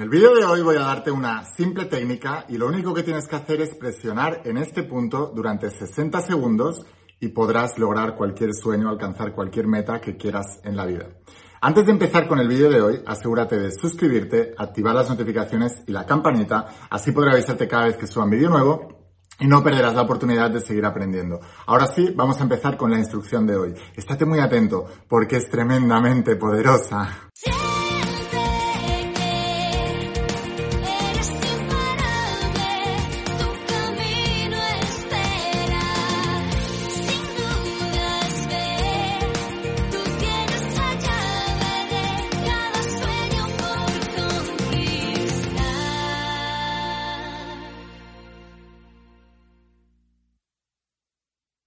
En el vídeo de hoy voy a darte una simple técnica y lo único que tienes que hacer es presionar en este punto durante 60 segundos y podrás lograr cualquier sueño, alcanzar cualquier meta que quieras en la vida. Antes de empezar con el vídeo de hoy, asegúrate de suscribirte, activar las notificaciones y la campanita, así podré avisarte cada vez que suba un vídeo nuevo y no perderás la oportunidad de seguir aprendiendo. Ahora sí, vamos a empezar con la instrucción de hoy. Estate muy atento porque es tremendamente poderosa.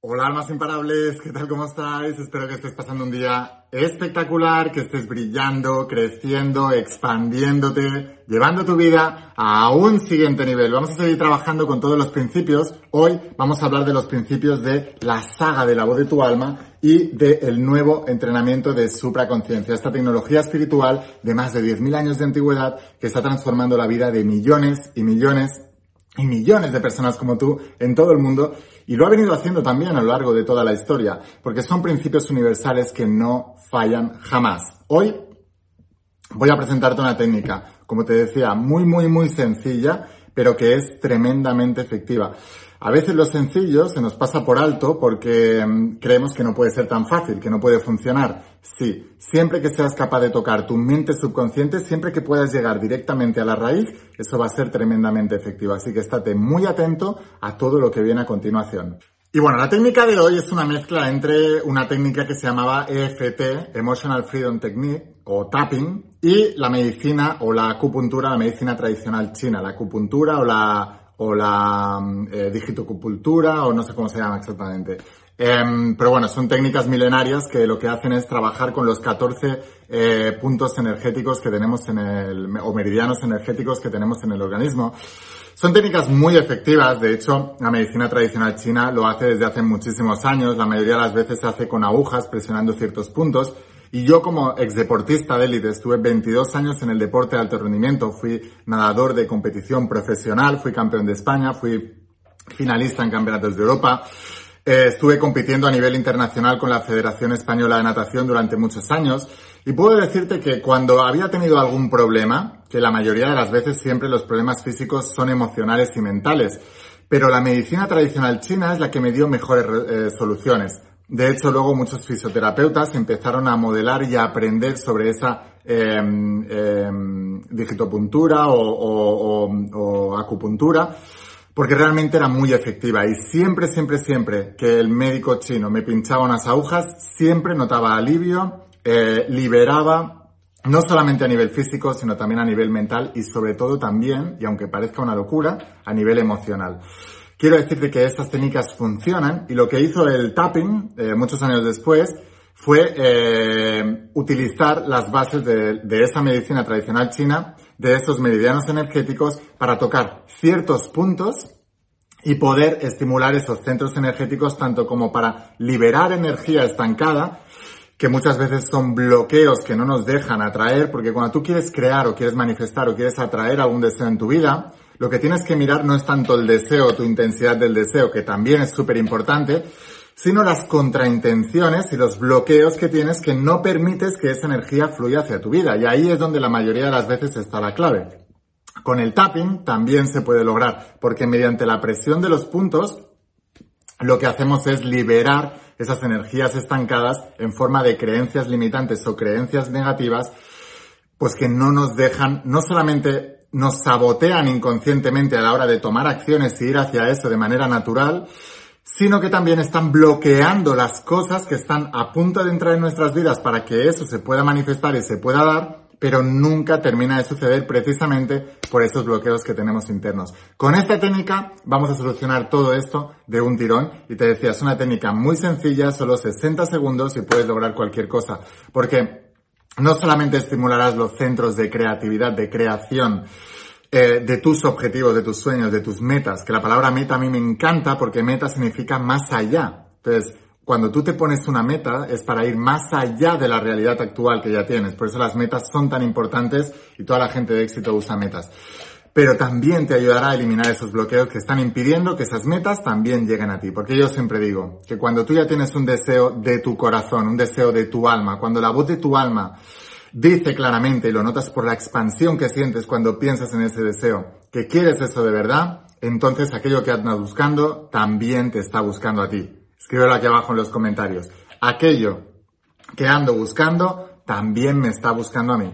Hola almas imparables, ¿qué tal? ¿Cómo estáis? Espero que estés pasando un día espectacular, que estés brillando, creciendo, expandiéndote, llevando tu vida a un siguiente nivel. Vamos a seguir trabajando con todos los principios. Hoy vamos a hablar de los principios de la saga de la voz de tu alma y del nuevo entrenamiento de supraconciencia, esta tecnología espiritual de más de 10.000 años de antigüedad que está transformando la vida de millones y millones y millones de personas como tú en todo el mundo y lo ha venido haciendo también a lo largo de toda la historia, porque son principios universales que no fallan jamás. Hoy voy a presentarte una técnica, como te decía, muy, muy, muy sencilla, pero que es tremendamente efectiva. A veces lo sencillo se nos pasa por alto porque mm, creemos que no puede ser tan fácil, que no puede funcionar. Sí, siempre que seas capaz de tocar tu mente subconsciente, siempre que puedas llegar directamente a la raíz, eso va a ser tremendamente efectivo. Así que estate muy atento a todo lo que viene a continuación. Y bueno, la técnica de hoy es una mezcla entre una técnica que se llamaba EFT, Emotional Freedom Technique, o tapping, y la medicina o la acupuntura, la medicina tradicional china, la acupuntura o la o la mm, eh, digitocultura o no sé cómo se llama exactamente. Em, pero bueno, son técnicas milenarias que lo que hacen es trabajar con los 14 eh, puntos energéticos que tenemos en el, o meridianos energéticos que tenemos en el organismo. Son técnicas muy efectivas, de hecho, la medicina tradicional china lo hace desde hace muchísimos años, la mayoría de las veces se hace con agujas presionando ciertos puntos, y yo como ex deportista de élite estuve 22 años en el deporte de alto rendimiento, fui nadador de competición profesional, fui campeón de España, fui finalista en campeonatos de Europa, eh, estuve compitiendo a nivel internacional con la Federación Española de Natación durante muchos años. Y puedo decirte que cuando había tenido algún problema, que la mayoría de las veces siempre los problemas físicos son emocionales y mentales, pero la medicina tradicional china es la que me dio mejores eh, soluciones. De hecho, luego muchos fisioterapeutas empezaron a modelar y a aprender sobre esa eh, digitopuntura o, acupuntura, porque realmente era muy efectiva. Y siempre, siempre, siempre que el médico chino me pinchaba unas agujas, siempre notaba alivio, eh, liberaba no solamente a nivel físico, sino también a nivel mental y sobre todo también, y aunque parezca una locura, a nivel emocional. Quiero decirte que estas técnicas funcionan y lo que hizo el tapping eh, muchos años después fue eh, utilizar las bases de, de, esa medicina tradicional china, de estos meridianos energéticos, para tocar ciertos puntos y poder estimular esos centros energéticos tanto como para liberar energía estancada, que muchas veces son bloqueos que no nos dejan atraer, porque cuando tú quieres crear o quieres manifestar o quieres atraer algún deseo en tu vida, lo que tienes que mirar no es tanto el deseo, tu intensidad del deseo, que también es súper importante, sino las contraintenciones y los bloqueos que tienes que no permites que esa energía fluya hacia tu vida. Y ahí es donde la mayoría de las veces está la clave. Con el tapping también se puede lograr, porque mediante la presión de los puntos, lo que hacemos es liberar esas energías estancadas en forma de creencias limitantes o creencias negativas, pues que no nos dejan no solamente nos sabotean inconscientemente a la hora de tomar acciones y ir hacia eso de manera natural, sino que también están bloqueando las cosas que están a punto de entrar en nuestras vidas para que eso se pueda manifestar y se pueda dar, pero nunca termina de suceder precisamente por esos bloqueos que tenemos internos. Con esta técnica vamos a solucionar todo esto de un tirón y te decía, es una técnica muy sencilla, solo 60 segundos y puedes lograr cualquier cosa, porque no solamente estimularás los centros de creatividad, de creación, eh, de tus objetivos, de tus sueños, de tus metas, que la palabra meta a mí me encanta porque meta significa más allá. Entonces, cuando tú te pones una meta es para ir más allá de la realidad actual que ya tienes. Por eso las metas son tan importantes y toda la gente de éxito usa metas. Pero también te ayudará a eliminar esos bloqueos que están impidiendo que esas metas también lleguen a ti. Porque yo siempre digo que cuando tú ya tienes un deseo de tu corazón, un deseo de tu alma, cuando la voz de tu alma dice claramente y lo notas por la expansión que sientes cuando piensas en ese deseo, que quieres eso de verdad, entonces aquello que andas buscando también te está buscando a ti. Escríbelo aquí abajo en los comentarios. Aquello que ando buscando también me está buscando a mí.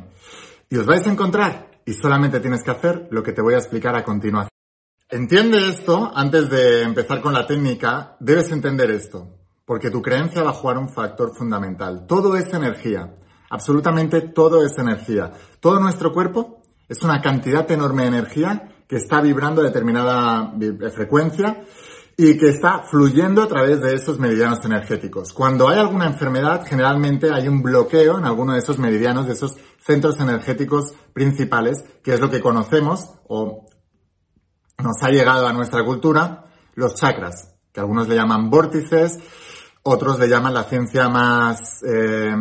Y os vais a encontrar y solamente tienes que hacer lo que te voy a explicar a continuación. Entiende esto, antes de empezar con la técnica, debes entender esto, porque tu creencia va a jugar un factor fundamental. Todo es energía, absolutamente todo es energía. Todo nuestro cuerpo es una cantidad enorme de energía que está vibrando a determinada frecuencia y que está fluyendo a través de esos meridianos energéticos. Cuando hay alguna enfermedad, generalmente hay un bloqueo en alguno de esos meridianos, de esos centros energéticos principales, que es lo que conocemos o nos ha llegado a nuestra cultura, los chakras, que algunos le llaman vórtices, otros le llaman la ciencia más, eh,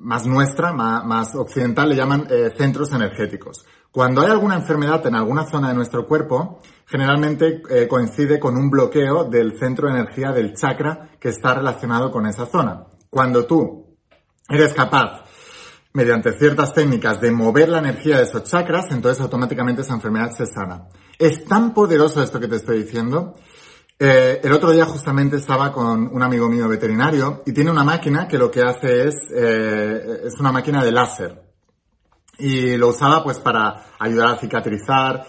más nuestra, más, occidental, le llaman eh, centros energéticos. Cuando hay alguna enfermedad en alguna zona de nuestro cuerpo, generalmente eh, coincide con un bloqueo del centro de energía del chakra que está relacionado con esa zona. Cuando tú eres capaz, mediante ciertas técnicas, de mover la energía de esos chakras, entonces automáticamente esa enfermedad se sana. Es tan poderoso esto que te estoy diciendo. Eh, el otro día justamente estaba con un amigo mío veterinario y tiene una máquina que lo que hace es, eh, es una máquina de láser y lo usaba pues para ayudar a cicatrizar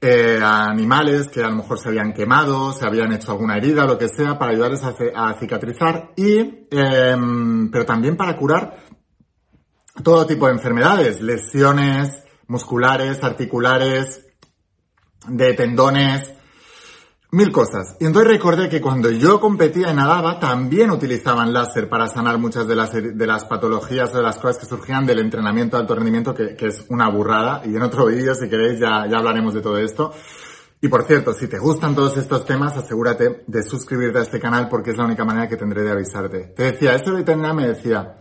eh, a animales que a lo mejor se habían quemado, se habían hecho alguna herida, lo que sea, para ayudarles a, cicatrizar y, em, pero también para curar todo tipo de enfermedades, lesiones musculares, articulares, de tendones, Mil cosas. Y entonces recordé que cuando yo competía y nadaba, también utilizaban láser para sanar muchas de las, de las patologías o de las cosas que surgían del entrenamiento de alto rendimiento, que, que es una burrada. Y en otro vídeo, si queréis, ya, ya hablaremos de todo esto. Y por cierto, si te gustan todos estos temas, asegúrate de suscribirte a este canal porque es la única manera que tendré de avisarte. Te decía, ese veterinario me decía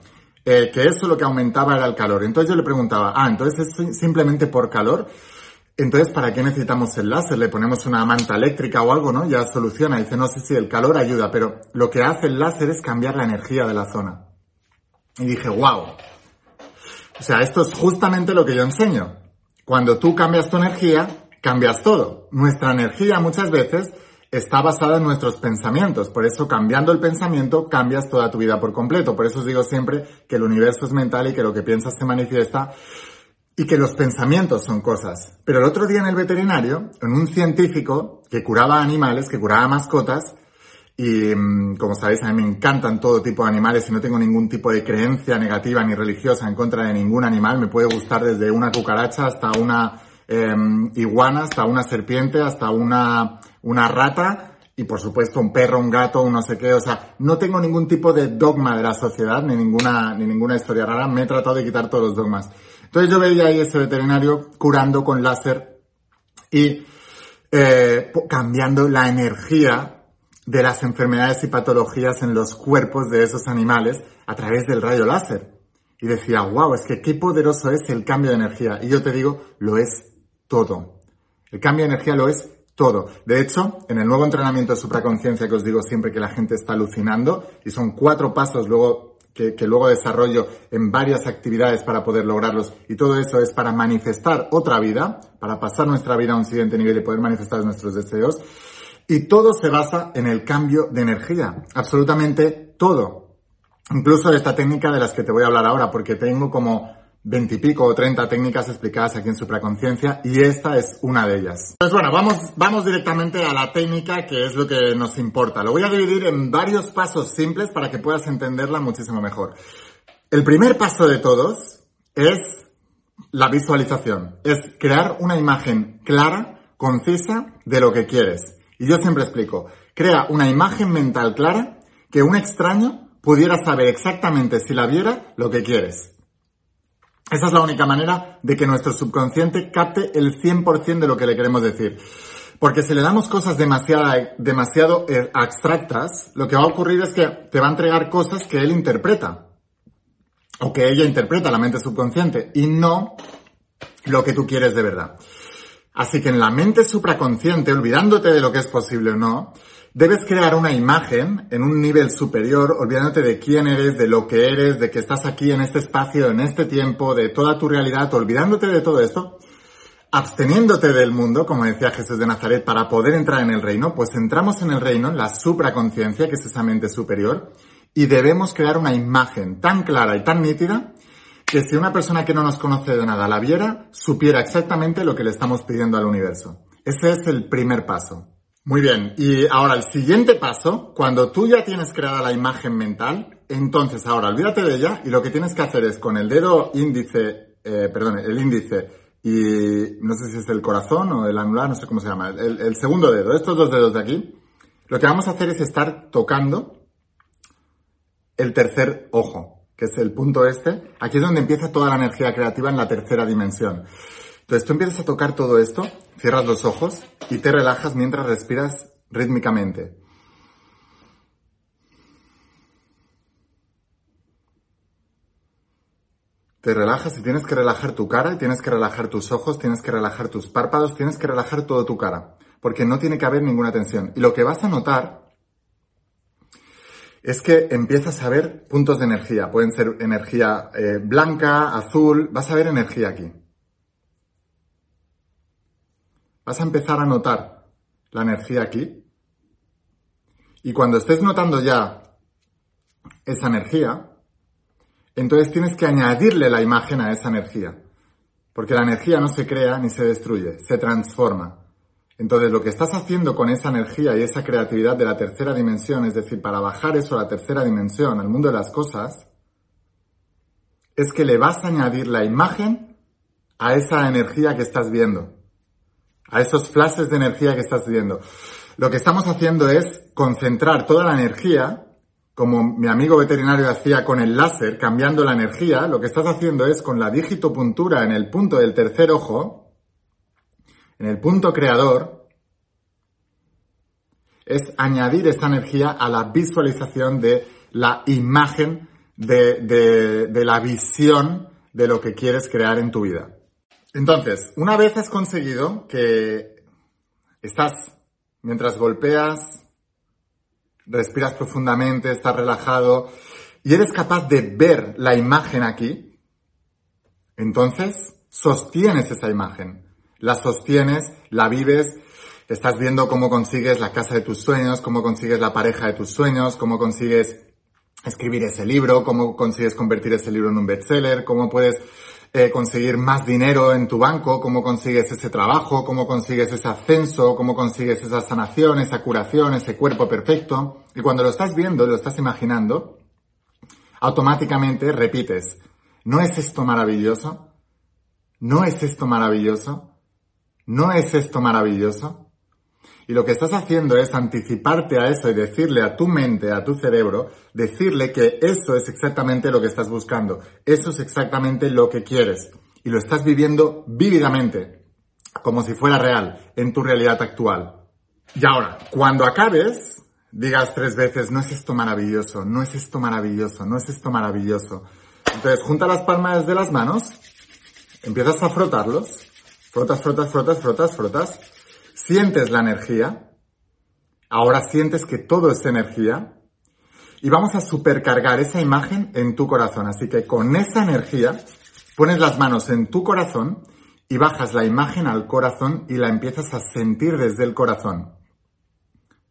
eh, que eso lo que aumentaba era el calor. Entonces yo le preguntaba, ah, entonces es simplemente por calor. Entonces, ¿para qué necesitamos el láser? Le ponemos una manta eléctrica o algo, ¿no? Ya soluciona. Dice, no sé si el calor ayuda, pero lo que hace el láser es cambiar la energía de la zona. Y dije, wow. O sea, esto es justamente lo que yo enseño. Cuando tú cambias tu energía, cambias todo. Nuestra energía muchas veces está basada en nuestros pensamientos. Por eso, cambiando el pensamiento, cambias toda tu vida por completo. Por eso os digo siempre que el universo es mental y que lo que piensas se manifiesta y que los pensamientos son cosas. Pero el otro día en el veterinario, en un científico que curaba animales, que curaba mascotas, y mm, como sabéis, a mí me encantan todo tipo de animales y no tengo ningún tipo de creencia negativa ni religiosa en contra de ningún animal. Me puede gustar desde una cucaracha hasta una em, iguana, hasta una serpiente, hasta una, una rata y por supuesto un perro, un gato, un no sé qué. O sea, no tengo ningún tipo de dogma de la sociedad ni ninguna, ni ninguna historia rara. Me he tratado de quitar todos los dogmas. Entonces yo veía ahí ese veterinario curando con láser y eh, cambiando la energía de las enfermedades y patologías en los cuerpos de esos animales a través del rayo láser. Y decía, wow, es que qué poderoso es el cambio de energía. Y yo te digo, lo es todo. El cambio de energía lo es todo. De hecho, en el nuevo entrenamiento de supraconciencia que os digo siempre que la gente está alucinando, y son cuatro pasos luego que, luego desarrollo en varias actividades para poder lograrlos. Y todo eso es para manifestar otra vida, para pasar nuestra vida a un siguiente nivel y poder manifestar nuestros deseos. Y todo se basa en el cambio de energía. Absolutamente todo. Incluso esta técnica de las que te voy a hablar ahora, porque tengo como veintipico o treinta técnicas explicadas aquí en Supraconciencia y esta es una de ellas. Pues bueno, vamos, vamos directamente a la técnica que es lo que nos importa. Lo voy a dividir en varios pasos simples para que puedas entenderla muchísimo mejor. El primer paso de todos es la visualización, es crear una imagen clara, concisa de lo que quieres. Y yo siempre explico, crea una imagen mental clara que un extraño pudiera saber exactamente si la viera lo que quieres. Esa es la única manera de que nuestro subconsciente capte el 100% de lo que le queremos decir. Porque si le damos cosas demasiado, demasiado eh, abstractas, lo que va a ocurrir es que te va a entregar cosas que él interpreta. O que ella interpreta, la mente subconsciente. Y no lo que tú quieres de verdad. Así que en la mente supraconsciente, olvidándote de lo que es posible o no, debes crear una imagen en un nivel superior, olvidándote de quién eres, de lo que eres, de que estás aquí en este espacio, en este tiempo, de toda tu realidad, olvidándote de todo esto, absteniéndote del mundo, como decía Jesús de Nazaret, para poder entrar en el reino, pues entramos en el reino, en la supraconciencia, que es esa mente superior, y debemos crear una imagen tan clara y tan nítida que si una persona que no nos conoce de nada la viera, supiera exactamente lo que le estamos pidiendo al universo. Ese es el primer paso. Muy bien, y ahora el siguiente paso, cuando tú ya tienes creada la imagen mental, entonces ahora olvídate de ella y lo que tienes que hacer es con el dedo índice, eh, perdón, el índice y no sé si es el corazón o el anular, no sé cómo se llama, el, el segundo dedo, estos dos dedos de aquí, lo que vamos a hacer es estar tocando el tercer ojo que es el punto este, aquí es donde empieza toda la energía creativa en la tercera dimensión. Entonces tú empiezas a tocar todo esto, cierras los ojos y te relajas mientras respiras rítmicamente. Te relajas y tienes que relajar tu cara, tienes que relajar tus ojos, tienes que relajar tus párpados, tienes que relajar toda tu cara, porque no tiene que haber ninguna tensión. Y lo que vas a notar es que empiezas a ver puntos de energía. Pueden ser energía eh, blanca, azul, vas a ver energía aquí. Vas a empezar a notar la energía aquí. Y cuando estés notando ya esa energía, entonces tienes que añadirle la imagen a esa energía. Porque la energía no se crea ni se destruye, se transforma. Entonces, lo que estás haciendo con esa energía y esa creatividad de la tercera dimensión, es decir, para bajar eso a la tercera dimensión, al mundo de las cosas, es que le vas a añadir la imagen a esa energía que estás viendo, a esos flashes de energía que estás viendo. Lo que estamos haciendo es concentrar toda la energía, como mi amigo veterinario hacía con el láser, cambiando la energía, lo que estás haciendo es con la digitopuntura en el punto del tercer ojo, en el punto creador, es añadir esta energía a la visualización de la imagen, de, la visión de lo que quieres crear en tu vida. Entonces, una vez has conseguido que estás, mientras golpeas, respiras profundamente, estás relajado y eres capaz de ver la imagen aquí, entonces sostienes esa imagen. La sostienes, la vives, estás viendo cómo consigues la casa de tus sueños, cómo consigues la pareja de tus sueños, cómo consigues escribir ese libro, cómo consigues convertir ese libro en un bestseller, cómo puedes eh, conseguir más dinero en tu banco, cómo consigues ese trabajo, cómo consigues ese ascenso, cómo consigues esa sanación, esa curación, ese cuerpo perfecto. Y cuando lo estás viendo, lo estás imaginando, automáticamente repites, ¿no es esto maravilloso? ¿No es esto maravilloso? ¿No es esto maravilloso? Y lo que estás haciendo es anticiparte a eso y decirle a tu mente, a tu cerebro, decirle que eso es exactamente lo que estás buscando, eso es exactamente lo que quieres. Y lo estás viviendo vívidamente, como si fuera real, en tu realidad actual. Y ahora, cuando acabes, digas tres veces, no es esto maravilloso, no es esto maravilloso, no es esto maravilloso. Entonces, junta las palmas de las manos, empiezas a frotarlos Frotas, frotas, frotas, frotas, frotas. Sientes la energía. Ahora sientes que todo es energía. Y vamos a supercargar esa imagen en tu corazón. Así que con esa energía pones las manos en tu corazón y bajas la imagen al corazón y la empiezas a sentir desde el corazón.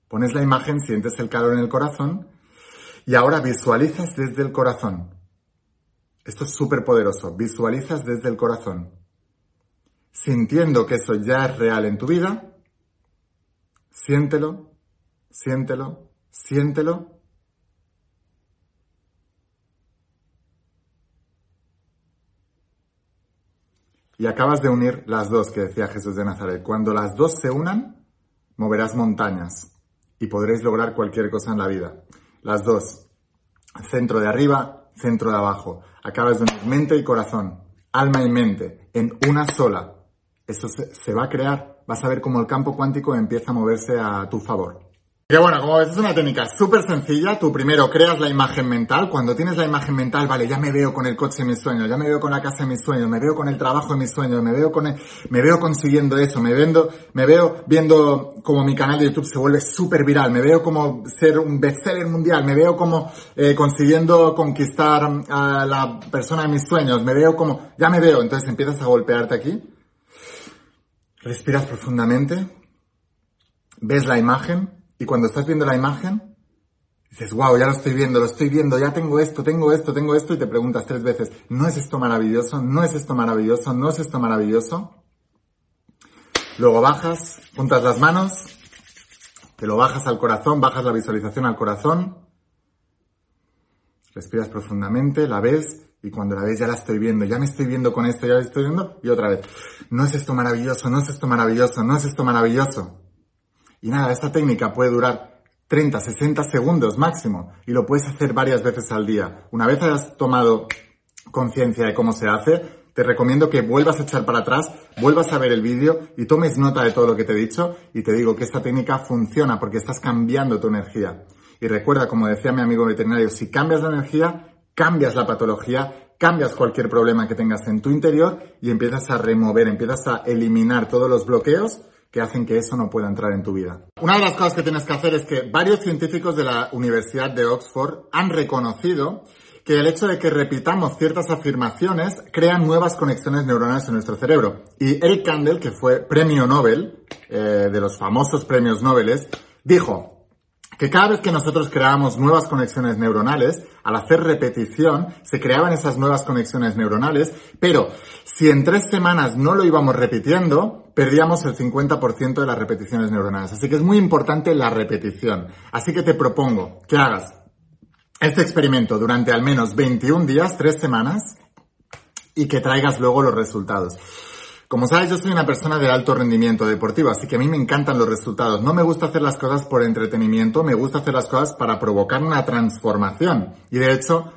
Pones la imagen, sientes el calor en el corazón y ahora visualizas desde el corazón. Esto es súper poderoso. Visualizas desde el corazón sintiendo que eso ya es real en tu vida, siéntelo, siéntelo, siéntelo. Y acabas de unir las dos que decía Jesús de Nazaret. Cuando las dos se unan, moverás montañas y podréis lograr cualquier cosa en la vida. Las dos. Centro de arriba, centro de abajo. Acabas de unir mente y corazón, alma y mente en una sola eso se, va a crear. Vas a ver cómo el campo cuántico empieza a moverse a tu favor. Que bueno, como ves, es una técnica súper sencilla. Tú primero creas la imagen mental. Cuando tienes la imagen mental, vale, ya me veo con el coche de mis sueños, ya me veo con la casa de mis sueños, me veo con el trabajo de mis sueños, me veo con el, me veo consiguiendo eso, me vendo, me veo viendo como mi canal de YouTube se vuelve súper viral, me veo como ser un bestseller mundial, me veo como eh, consiguiendo conquistar a la persona de mis sueños, me veo como, ya me veo, entonces empiezas a golpearte aquí. Respiras profundamente, ves la imagen, y cuando estás viendo la imagen, dices, wow, ya lo estoy viendo, lo estoy viendo, ya tengo esto, tengo esto, tengo esto, y te preguntas tres veces, ¿no es esto maravilloso? ¿No es esto maravilloso? ¿No es esto maravilloso? Luego bajas, juntas las manos, te lo bajas al corazón, bajas la visualización al corazón, respiras profundamente, la ves, y cuando la ves ya la estoy viendo, ya me estoy viendo con esto, ya la estoy viendo, y otra vez, no es esto maravilloso, no es esto maravilloso, no es esto maravilloso. Y nada, esta técnica puede durar 30, 60 segundos máximo y lo puedes hacer varias veces al día. Una vez hayas tomado conciencia de cómo se hace, te recomiendo que vuelvas a echar para atrás, vuelvas a ver el vídeo y tomes nota de todo lo que te he dicho y te digo que esta técnica funciona porque estás cambiando tu energía. Y recuerda, como decía mi amigo veterinario, si cambias la energía, cambias la patología, cambias cualquier problema que tengas en tu interior y empiezas a remover, empiezas a eliminar todos los bloqueos que hacen que eso no pueda entrar en tu vida. Una de las cosas que tienes que hacer es que varios científicos de la Universidad de Oxford han reconocido que el hecho de que repitamos ciertas afirmaciones crea nuevas conexiones neuronales en nuestro cerebro. Y Eric Kandel, que fue premio Nobel, eh, de los famosos premios Nobel, dijo, que cada vez que nosotros creábamos nuevas conexiones neuronales, al hacer repetición, se creaban esas nuevas conexiones neuronales, pero si en tres semanas no lo íbamos repitiendo, perdíamos el 50% de las repeticiones neuronales. Así que es muy importante la repetición. Así que te propongo que hagas este experimento durante al menos 21 días, tres semanas, y que traigas luego los resultados. Como sabes, yo soy una persona de alto rendimiento deportivo, así que a mí me encantan los resultados. No me gusta hacer las cosas por entretenimiento, me gusta hacer las cosas para provocar una transformación. Y de hecho,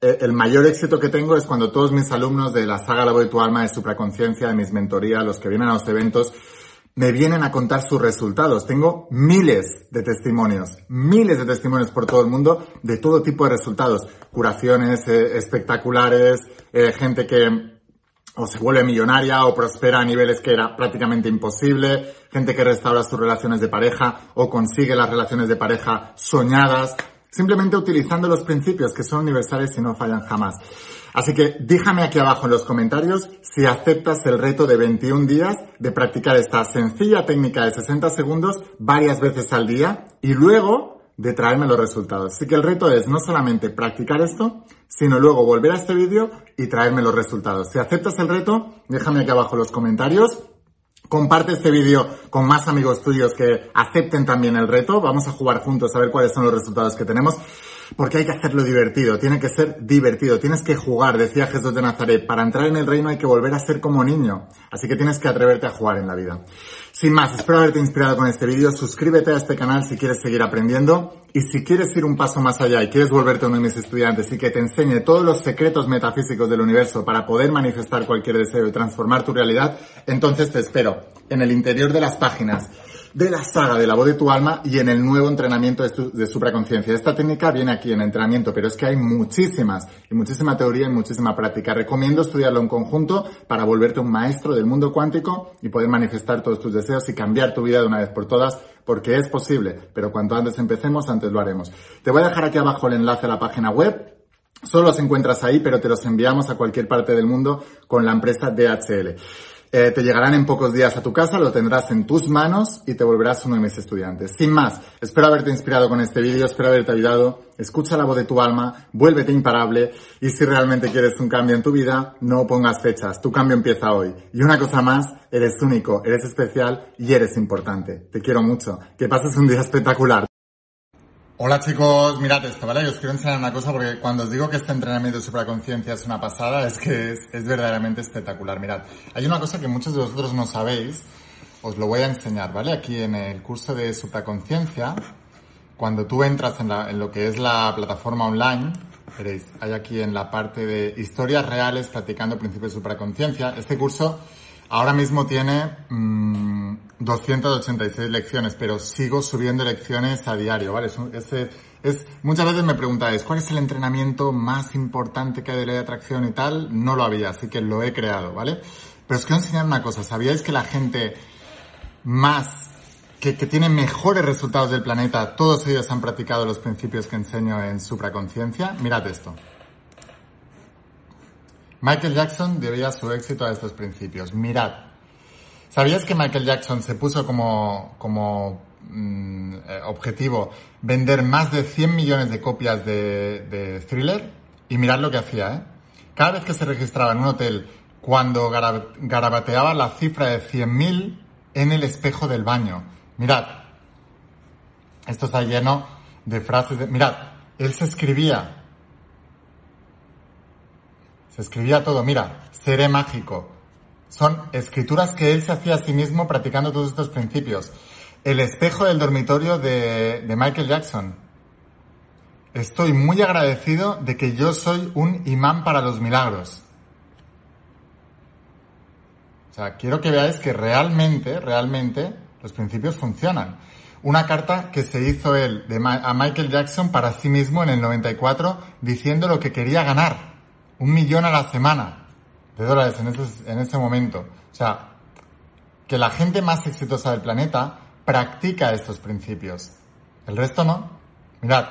eh, el mayor éxito que tengo es cuando todos mis alumnos de la saga La voz de tu alma, de supraconciencia, de mis mentorías, los que vienen a los eventos, me vienen a contar sus resultados. Tengo miles de testimonios, miles de testimonios por todo el mundo de todo tipo de resultados. Curaciones eh, espectaculares, eh, gente que o se vuelve millonaria o prospera a niveles que era prácticamente imposible, gente que restaura sus relaciones de pareja o consigue las relaciones de pareja soñadas, simplemente utilizando los principios que son universales y no fallan jamás. Así que déjame aquí abajo en los comentarios si aceptas el reto de 21 días de practicar esta sencilla técnica de 60 segundos varias veces al día y luego de traerme los resultados. Así que el reto es no solamente practicar esto, sino luego volver a este vídeo y traerme los resultados. Si aceptas el reto, déjame aquí abajo los comentarios. Comparte este vídeo con más amigos tuyos que acepten también el reto. Vamos a jugar juntos a ver cuáles son los resultados que tenemos. Porque hay que hacerlo divertido, tiene que ser divertido, tienes que jugar, decía Jesús de Nazaret. Para entrar en el reino hay que volver a ser como niño. Así que tienes que atreverte a jugar en la vida. Sin más, espero haberte inspirado con este vídeo. Suscríbete a este canal si quieres seguir aprendiendo. Y si quieres ir un paso más allá y quieres volverte uno de mis estudiantes y que te enseñe todos los secretos metafísicos del universo para poder manifestar cualquier deseo y transformar tu realidad, entonces te espero en el interior de las páginas de la saga de la voz de tu alma y en el nuevo entrenamiento de, de supraconciencia. Esta técnica viene aquí en entrenamiento, pero es que hay muchísimas y muchísima teoría y muchísima práctica. Recomiendo estudiarlo en conjunto para volverte un maestro del mundo cuántico y poder manifestar todos tus deseos y cambiar tu vida de una vez por todas, porque es posible, pero cuanto antes empecemos, antes lo haremos. Te voy a dejar aquí abajo el enlace a la página web. Solo los encuentras ahí, pero te los enviamos a cualquier parte del mundo con la empresa DHL. Eh, te llegarán en pocos días a tu casa, lo tendrás en tus manos y te volverás uno de mis estudiantes. Sin más, espero haberte inspirado con este vídeo, espero haberte ayudado. Escucha la voz de tu alma, vuélvete imparable y si realmente quieres un cambio en tu vida, no pongas fechas, tu cambio empieza hoy. Y una cosa más, eres único, eres especial y eres importante. Te quiero mucho. Que pases un día espectacular. Hola chicos, mirad esto, ¿vale? Os quiero enseñar una cosa porque cuando os digo que este entrenamiento de supraconciencia es una pasada, es que es, verdaderamente espectacular. Mirad, hay una cosa que muchos de vosotros no sabéis, os lo voy a enseñar, ¿vale? Aquí en el curso de supraconciencia, cuando tú entras en, la, lo que es la plataforma online, veréis, hay aquí en la parte de historias reales practicando principios de supraconciencia, este curso Ahora mismo tiene 286 mm, lecciones, pero sigo subiendo lecciones a diario, ¿vale? Es, muchas veces me preguntáis, ¿cuál es el entrenamiento más importante que hay de ley atracción y tal? No lo había, así que lo he creado, ¿vale? Pero os quiero enseñar una cosa. ¿Sabíais que la gente más, que, que tiene mejores resultados del planeta, todos ellos han practicado los principios que enseño en supraconciencia? Mirad esto. Michael Jackson debía su éxito a estos principios. Mirad. ¿Sabías que Michael Jackson se puso como, como mm, eh, objetivo vender más de 100 millones de copias de, de Thriller? Y mirad lo que hacía, ¿eh? Cada vez que se registraba en un hotel, cuando garabateaba la cifra de 100.000 en el espejo del baño. Mirad. Esto está lleno de frases de... Mirad, él se escribía se escribía todo, mira, seré mágico. Son escrituras que él se hacía a sí mismo practicando todos estos principios. El espejo del dormitorio de, de Michael Jackson. Estoy muy agradecido de que yo soy un imán para los milagros. O sea, quiero que veáis que realmente, realmente, los principios funcionan. Una carta que se hizo él de, a Michael Jackson para sí mismo en el 94 diciendo lo que quería ganar un millón a la semana de dólares en ese, en ese momento. O sea, que la gente más exitosa del planeta practica estos principios. El resto no. Mirad.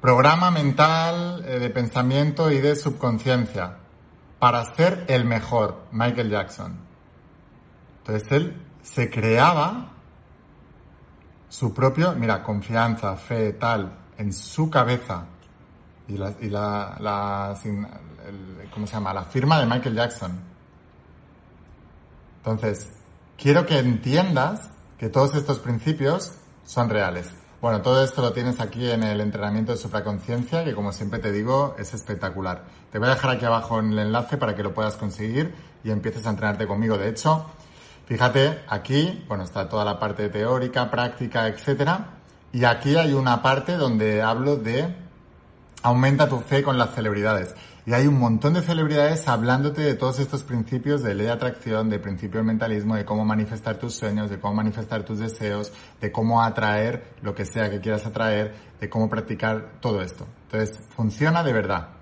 Programa mental eh, de pensamiento y de subconsciencia para ser el mejor, Michael Jackson. Entonces él se creaba su propio, mira, confianza, fe, tal, en su cabeza y la, y la, la ¿cómo se llama? La firma de Michael Jackson. Entonces, quiero que entiendas que todos estos principios son reales. Bueno, todo esto lo tienes aquí en el entrenamiento de supraconciencia, que como siempre te digo, es espectacular. Te voy a dejar aquí abajo en el enlace para que lo puedas conseguir y empieces a entrenarte conmigo. De hecho, fíjate, aquí, bueno, está toda la parte teórica, práctica, etcétera. Y aquí hay una parte donde hablo de aumenta tu fe con las celebridades. Y hay un montón de celebridades hablándote de todos estos principios de ley de atracción, de principio del mentalismo, de cómo manifestar tus sueños, de cómo manifestar tus deseos, de cómo atraer lo que sea que quieras atraer, de cómo practicar todo esto. Entonces, funciona de verdad.